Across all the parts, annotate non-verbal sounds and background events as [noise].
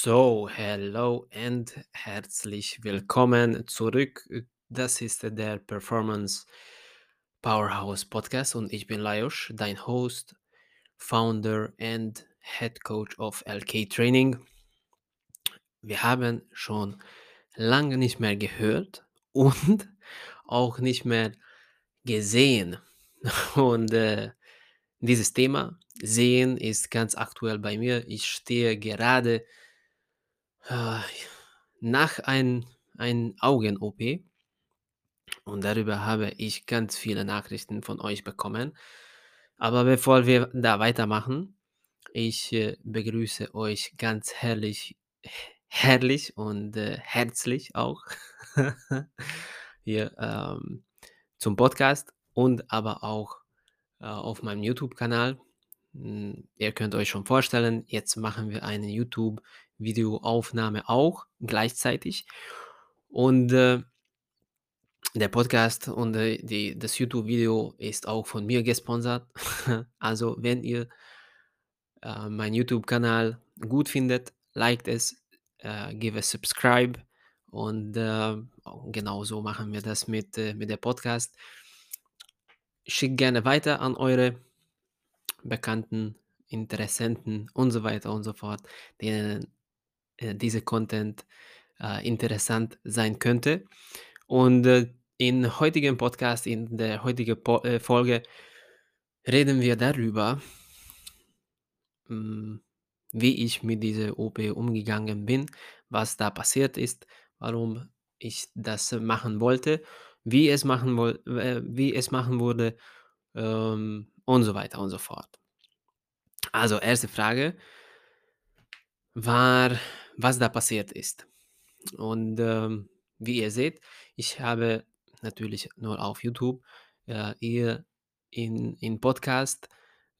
So, hello and herzlich willkommen zurück. Das ist der Performance Powerhouse Podcast und ich bin Lajos, dein Host, Founder and Head Coach of LK Training. Wir haben schon lange nicht mehr gehört [laughs] und auch nicht mehr gesehen. [laughs] Und äh, dieses Thema Sehen ist ganz aktuell bei mir. Ich stehe gerade äh, nach ein, ein Augen-OP und darüber habe ich ganz viele Nachrichten von euch bekommen. Aber bevor wir da weitermachen, ich äh, begrüße euch ganz herrlich, herrlich und äh, herzlich auch [laughs] hier ähm, zum Podcast und aber auch äh, auf meinem YouTube-Kanal. Hm, Ihr könnt euch schon vorstellen, jetzt machen wir eine YouTube-Videoaufnahme auch gleichzeitig. Und äh, der Podcast und äh, die, das YouTube-Video ist auch von mir gesponsert. [laughs] also wenn ihr äh, meinen YouTube-Kanal gut findet, liked es, äh, give a subscribe und äh, genauso machen wir das mit, äh, mit der Podcast. Schickt gerne weiter an eure Bekannten, Interessenten und so weiter und so fort, denen äh, diese Content äh, interessant sein könnte. Und äh, in heutigen Podcast, in der heutigen po äh, Folge reden wir darüber, hm, wie ich mit dieser OP umgegangen bin, was da passiert ist, warum ich das machen wollte, wie es machen äh, wie es machen wurde, ähm, und so weiter und so fort. Also, erste Frage war, was da passiert ist. Und, ähm, wie ihr seht, ich habe natürlich nur auf YouTube, äh, ihr in in Podcast,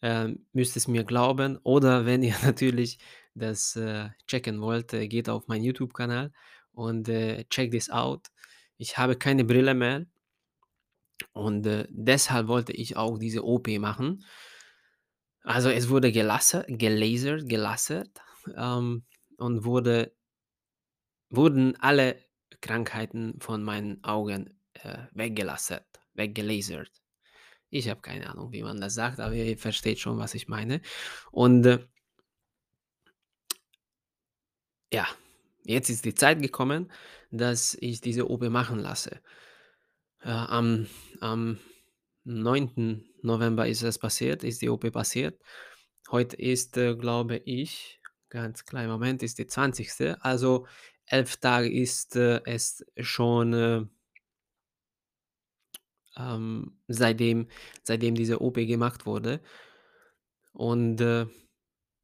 ähm, müsst es mir glauben oder wenn ihr [laughs] natürlich das, äh, checken wollt, äh, geht auf meinen YouTube-Kanal und, äh, check this out. Ich habe keine Brille mehr und, äh, deshalb wollte ich auch diese OP machen. Also, es wurde gelasse gelasert gelasert, ähm, und wurde wurden alle Krankheiten von meinen Augen, äh, weggelasert weggelasert. Ich habe keine Ahnung, wie man das sagt, aber ihr versteht schon, was ich meine. Und, äh ja, jetzt ist die Zeit gekommen, dass ich diese OP machen lasse. Äh, am am 9. November ist es passiert ist die OP passiert. Heute ist, äh, glaube ich ganz kleinen Moment, ist die 20. Also 11 Tage ist, äh, es schon, äh ähm, seitdem seitdem diese OP gemacht wurde. Und, äh,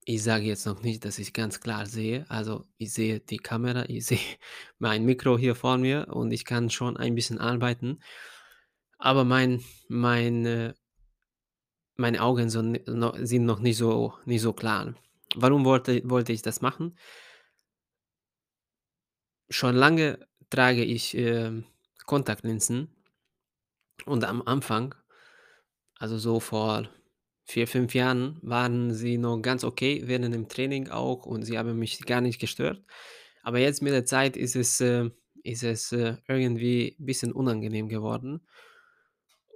ich sage jetzt noch nicht, dass ich ganz klar sehe. Also, ich sehe die Kamera, ich [laughs] sehe mein Mikro hier vor mir und ich kann schon ein bisschen arbeiten. Aber mein meine meine Augen sind noch nicht so nicht so klar. Warum wollte wollte ich das machen? Schon lange trage ich, ähm, Kontaktlinsen und am Anfang, also so vor 4, 5 Jahren, waren sie noch ganz okay während dem Training auch und sie haben mich gar nicht gestört. Aber jetzt mit der Zeit ist es, äh ist es, äh, irgendwie bisschen unangenehm geworden.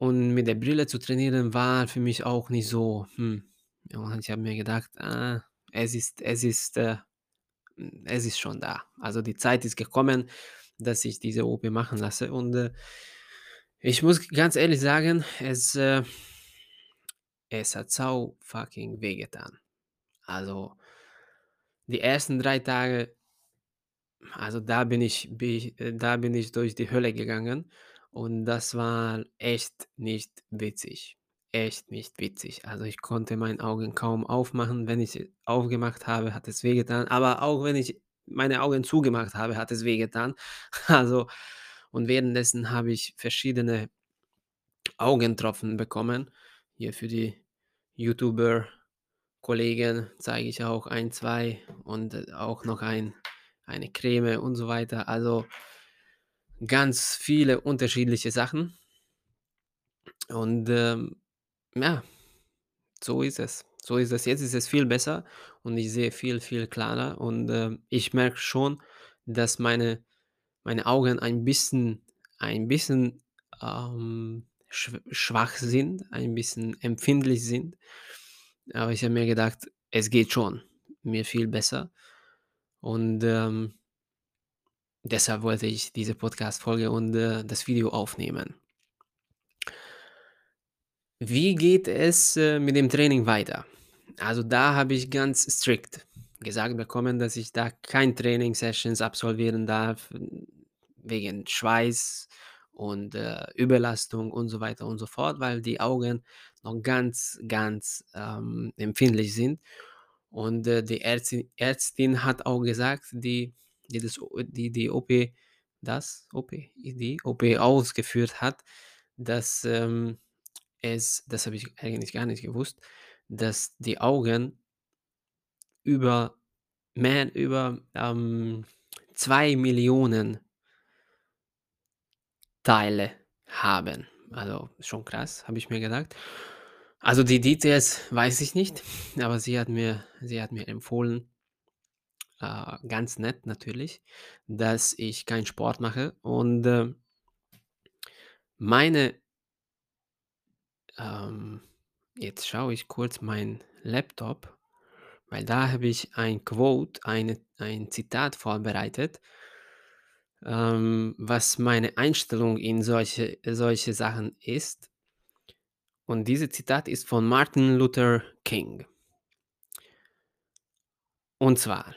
Und mit der Brille zu trainieren war für mich auch nicht so, hm. Und ich habe mir gedacht: „Ah, es ist es ist, äh es ist schon da. Also, die Zeit ist gekommen, dass ich diese OP machen lasse.“ Und, äh, ich muss ganz ehrlich sagen, es, äh es hat sau fucking wehgetan. Also die ersten 3 Tage also da bin ich da bin ich durch die Hölle gegangen und das war echt nicht witzig. Echt nicht witzig. Also, ich konnte meine Augen kaum aufmachen. Wenn ich aufgemacht habe, hat es wehgetan, aber auch wenn ich meine Augen zugemacht habe, hat es wehgetan. [laughs] Also und währenddessen habe ich verschiedene Augentropfen bekommen. Hier für die YouTuber-Kollegen zeige ich auch ein, 2 und, äh, auch noch ein eine Creme und so weiter. Also ganz viele unterschiedliche Sachen. Und, ähm, ja, So ist es. So ist es. Jetzt ist es viel besser und ich sehe viel, viel klarer und, ähm, ich merke schon, dass meine meine Augen ein bisschen ein bisschen, ähm, schwach sind, ein bisschen empfindlich sind. Aber ich habe mir gedacht, es geht schon mir viel besser und, ähm deshalb wollte ich diese Podcast-Folge und, äh, das Video aufnehmen. Wie geht es, äh, mit dem Training weiter? Also, da habe ich ganz strikt gesagt bekommen, dass ich da kein Training-Sessions absolvieren darf, wegen Schweiß und, äh, Überlastung und so weiter und so fort, weil die Augen noch ganz, ganz, ähm, empfindlich sind. Und, äh, die Ärztin Ärztin hat auch gesagt, die die das die die OP das OP die OP ausgeführt hat, dass, ähm, es das habe ich eigentlich gar nicht gewusst, dass die Augen über mehr über, ähm, 2.000.000 Teile haben. Also, schon krass, habe ich mir gedacht. Also, die Details weiß ich nicht, aber sie hat mir sie hat mir empfohlen äh, ganz nett natürlich, dass ich keinen Sport mache und, ähm meine ähm, jetzt schaue ich kurz meinen Laptop, weil da habe ich ein Quote, eine ein Zitat vorbereitet ähm, was meine Einstellung in solche solche Sachen ist. Und diese Zitat ist von Martin Luther King. Und zwar: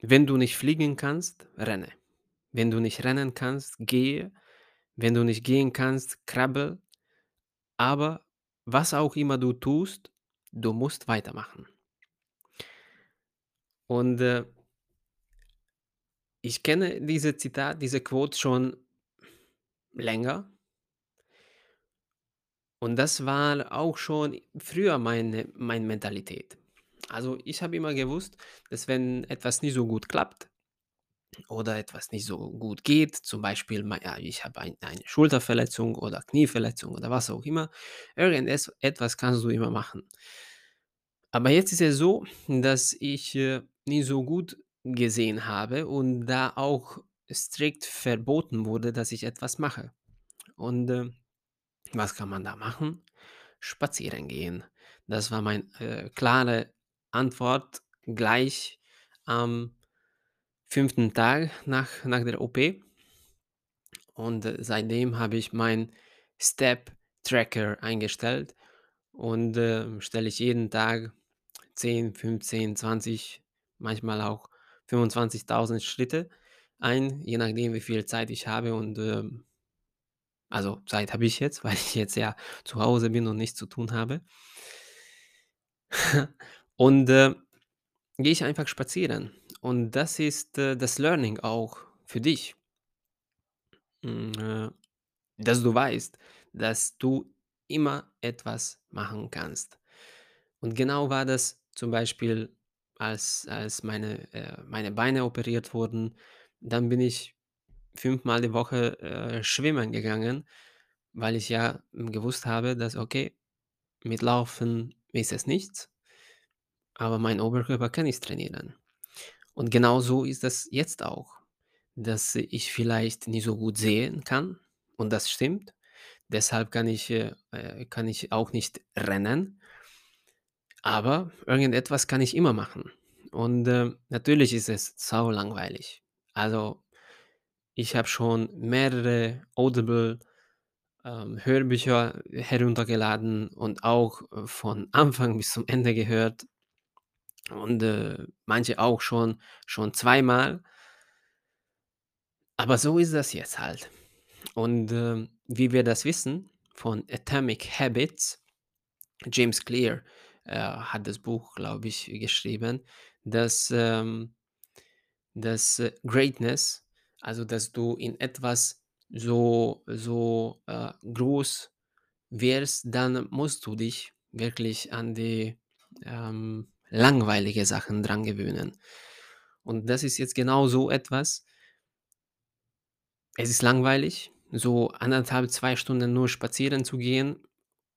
„Wenn du nicht fliegen kannst, renne. Wenn du nicht rennen kannst, gehe. Wenn du nicht gehen kannst, krabbel. Aber was auch immer du tust, du musst weitermachen.“ Und, äh ich kenne diese Zitat, diese Quote schon länger. Und das war auch schon früher meine meine Mentalität. Also, ich habe immer gewusst, dass wenn etwas nicht so gut klappt oder etwas nicht so gut geht, zum Beispiel ja, ich habe ein eine Schulterverletzung oder Knieverletzung oder was auch immer, irgendes etwas kannst du immer machen. Aber jetzt ist es so, dass ich, äh, nie so gut gesehen habe und da auch strikt verboten wurde, dass ich etwas mache. Und, ähm, was kann man da machen? Spazieren gehen. Das war mein äh, klare Antwort gleich am 5. Tag nach nach der OP. Und, äh, seitdem habe ich meinen Step-Tracker eingestellt und, ähm, stelle ich jeden Tag 10, 15, 20, manchmal auch 25.000 Schritte ein, je nachdem, wie viel Zeit ich habe und, ähm also, Zeit habe ich jetzt, [laughs] weil ich jetzt ja zu Hause bin und nichts zu tun habe. [laughs] Und, äh, gehe ich einfach spazieren. Und das ist, äh, das Learning auch für dich. Hm, äh, dass du weißt, dass du immer etwas machen kannst. Und genau war das zum Beispiel, als als meine äh, meine Beine operiert wurden, dann bin ich fünfmal die Woche, äh, schwimmen gegangen, weil ich ja, gewusst habe, dass okay, mit Laufen ist es nichts aber meinen Oberkörper kann ich trainieren. Und genauso ist das jetzt auch, dass ich vielleicht nicht so gut sehen kann und das stimmt. Deshalb kann ich äh, äh, kann ich auch nicht rennen. Aber irgendetwas kann ich immer machen. Und, ähm, natürlich ist es saulangweilig. Also, ich habe schon mehrere Audible, ähm, Hörbücher heruntergeladen und auch, äh, von [laughs] Anfang bis zum Ende gehört. Und, äh, manche auch schon schon zweimal. Aber so ist das jetzt halt. Und, ähm, wie wir das wissen von „Atomic Habits“, James Clear, äh, hat das Buch, glaube ich, geschrieben, dass, ähm dass, äh, Greatness also, dass du in etwas so so, äh, groß wirst, dann musst du dich wirklich an die, ähm, langweilige Sachen dran gewöhnen. Und das ist jetzt genau so etwas es ist langweilig, so 1,5, 2 Stunden nur spazieren zu gehen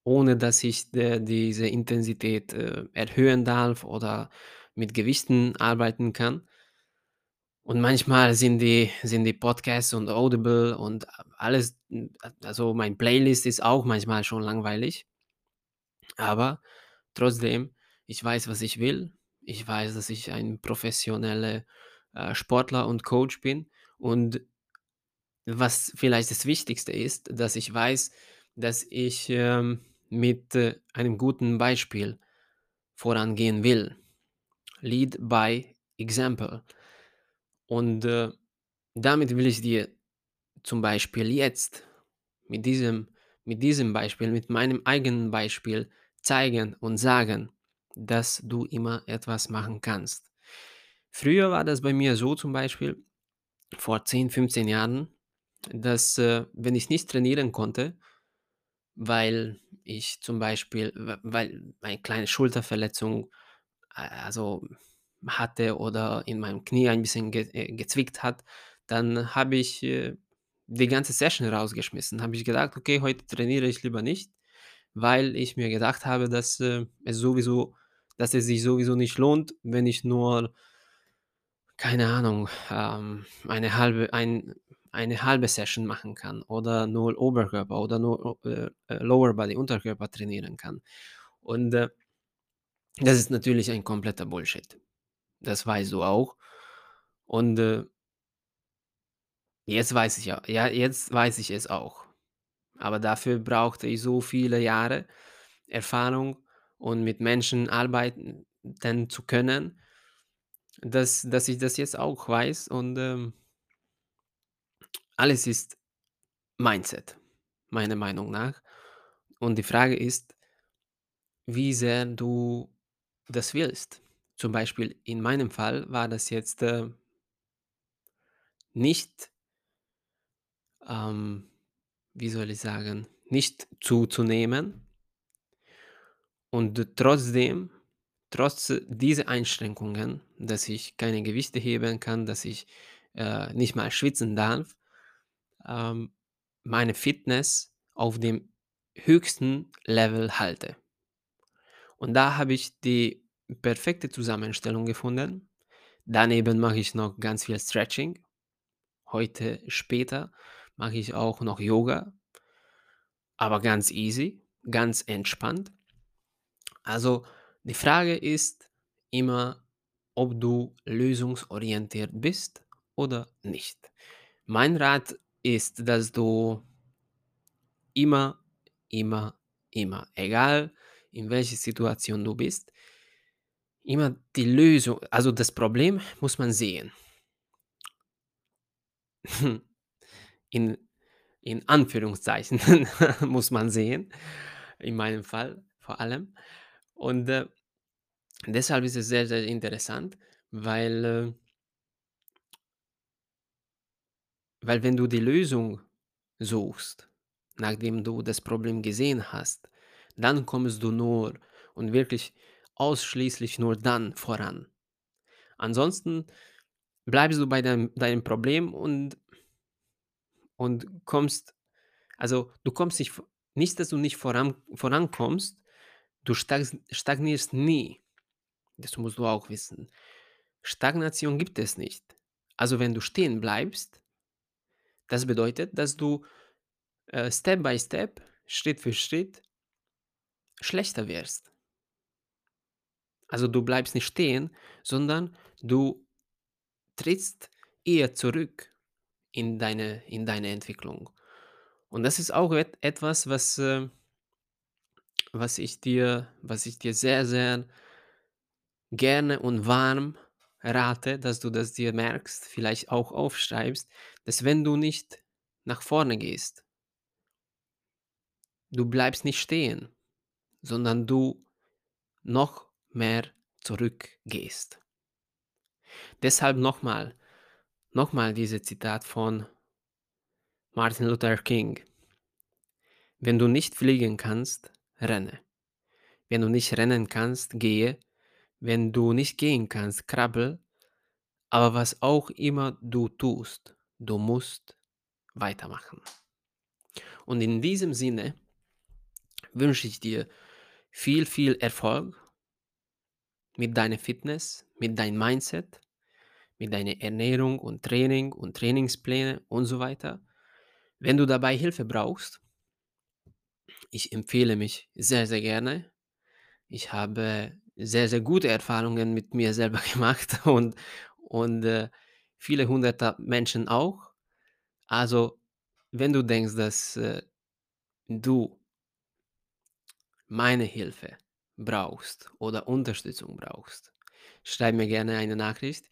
ohne dass ich de diese Intensität, äh, erhöhen darf oder mit Gewichten arbeiten kann. Und manchmal sind die sind die Podcasts und Audible und alles also mein Playlist ist auch manchmal schon langweilig. Aber trotzdem, ich weiß, was ich will. Ich weiß, dass ich ein professioneller, äh, Sportler und Coach bin. Und was vielleicht das Wichtigste ist, dass ich weiß, dass ich, ähm, mit, äh, einem guten Beispiel vorangehen will. Lead by example. Und, äh, damit will ich dir zum Beispiel jetzt mit diesem mit diesem Beispiel, mit meinem eigenen Beispiel zeigen und sagen, dass du immer etwas machen kannst. Früher war das bei mir so zum Beispiel, vor 10, 15 Jahren, dass, äh, wenn ich nicht trainieren konnte, weil ich zum Beispiel weil eine kleine Schulterverletzung, also hatte oder in meinem Knie ein bisschen ge äh, gezwickt hat, dann habe ich, äh, die ganze Session rausgeschmissen. Habe ich gedacht: „Okay, heute trainiere ich lieber nicht“, weil ich mir gedacht habe, dass, äh, es sowieso dass es sich sowieso nicht lohnt, wenn ich nur keine Ahnung, ähm, eine halbe ein eine halbe Session machen kann oder nur Oberkörper oder nur äh, äh, Lower Body, Unterkörper trainieren kann. Und, äh, das ist natürlich ein kompletter Bullshit. Das weißt du auch. Und, äh jetzt weiß ich ja ja, jetzt weiß ich es auch. Aber dafür brauchte ich so viele Jahre Erfahrung und mit Menschen arbeiten zu können, dass dass ich das jetzt auch weiß und, ähm alles ist Mindset, meiner Meinung nach. Und die Frage ist wie sehr du das willst. Zum Beispiel in meinem Fall war das jetzt, äh nicht ähm, wie soll ich sagen, nicht zuzunehmen und trotzdem trotz dieser Einschränkungen, dass ich keine Gewichte heben kann, dass ich, äh, nicht mal schwitzen darf, ähm, meine Fitness auf dem höchsten Level halte. Und da habe ich die perfekte Zusammenstellung gefunden. Daneben mache ich noch ganz viel Stretching. Heute später mache ich auch noch Yoga. Aber ganz easy, ganz entspannt. Also, die Frage ist immer, ob du lösungsorientiert bist oder nicht. Mein Rat ist, dass du immer, immer, immer, egal in welcher Situation du bist immer die Lösung also das Problem muss man sehen. [laughs] In in Anführungszeichen [laughs] muss man sehen, in meinem Fall vor allem. Und, äh, deshalb ist es sehr, sehr interessant, weil, äh weil wenn du die Lösung suchst, nachdem du das Problem gesehen hast, dann kommst du nur und wirklich ausschließlich nur dann voran. Ansonsten bleibst du bei deinem deinem Problem und und kommst also, du kommst nicht nicht, dass du nicht voran vorankommst, du stagnierst nie. Das musst du auch wissen. Stagnation gibt es nicht. Also, wenn du stehen bleibst das bedeutet, dass du, äh, Step by Step, Schritt für Schritt schlechter wirst. Also, du bleibst nicht stehen, sondern du trittst eher zurück in deine in deine Entwicklung. Und das ist auch et etwas, was, äh was ich dir was ich dir sehr, sehr gerne und warm rate, dass du das dir merkst, vielleicht auch aufschreibst, dass wenn du nicht nach vorne gehst du bleibst nicht stehen, sondern du noch mehr zurückgehst. Deshalb noch mal noch mal diese Zitat von Martin Luther King: „Wenn du nicht fliegen kannst, renne. Wenn du nicht rennen kannst, gehe. Wenn du nicht gehen kannst, krabbel. Aber was auch immer du tust, du musst weitermachen.“ Und in diesem Sinne wünsche ich dir viel, viel Erfolg mit deiner Fitness, mit deinem Mindset, mit deiner Ernährung und Training und Trainingspläne und so weiter. Wenn du dabei Hilfe brauchst, ich empfehle mich sehr, sehr gerne. Ich habe sehr, sehr gute Erfahrungen mit mir selber [laughs] gemacht und und, äh, viele Hunderte Menschen auch. Also, wenn du denkst, dass, äh, du meine Hilfe brauchst oder Unterstützung brauchst, schreib mir gerne eine Nachricht.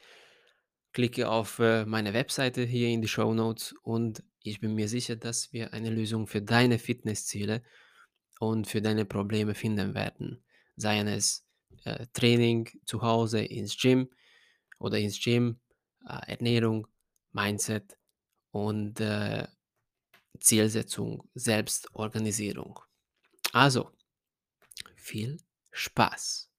Klicke auf, äh, meine Webseite hier in die Show Notes und ich bin mir sicher, dass wir eine Lösung für deine Fitnessziele und für deine Probleme finden werden. Seien es, äh, Training zu Hause ins Gym oder ins Gym, äh, Ernährung, Mindset und, äh, Zielsetzung, Selbstorganisierung. Also, viel Spaß!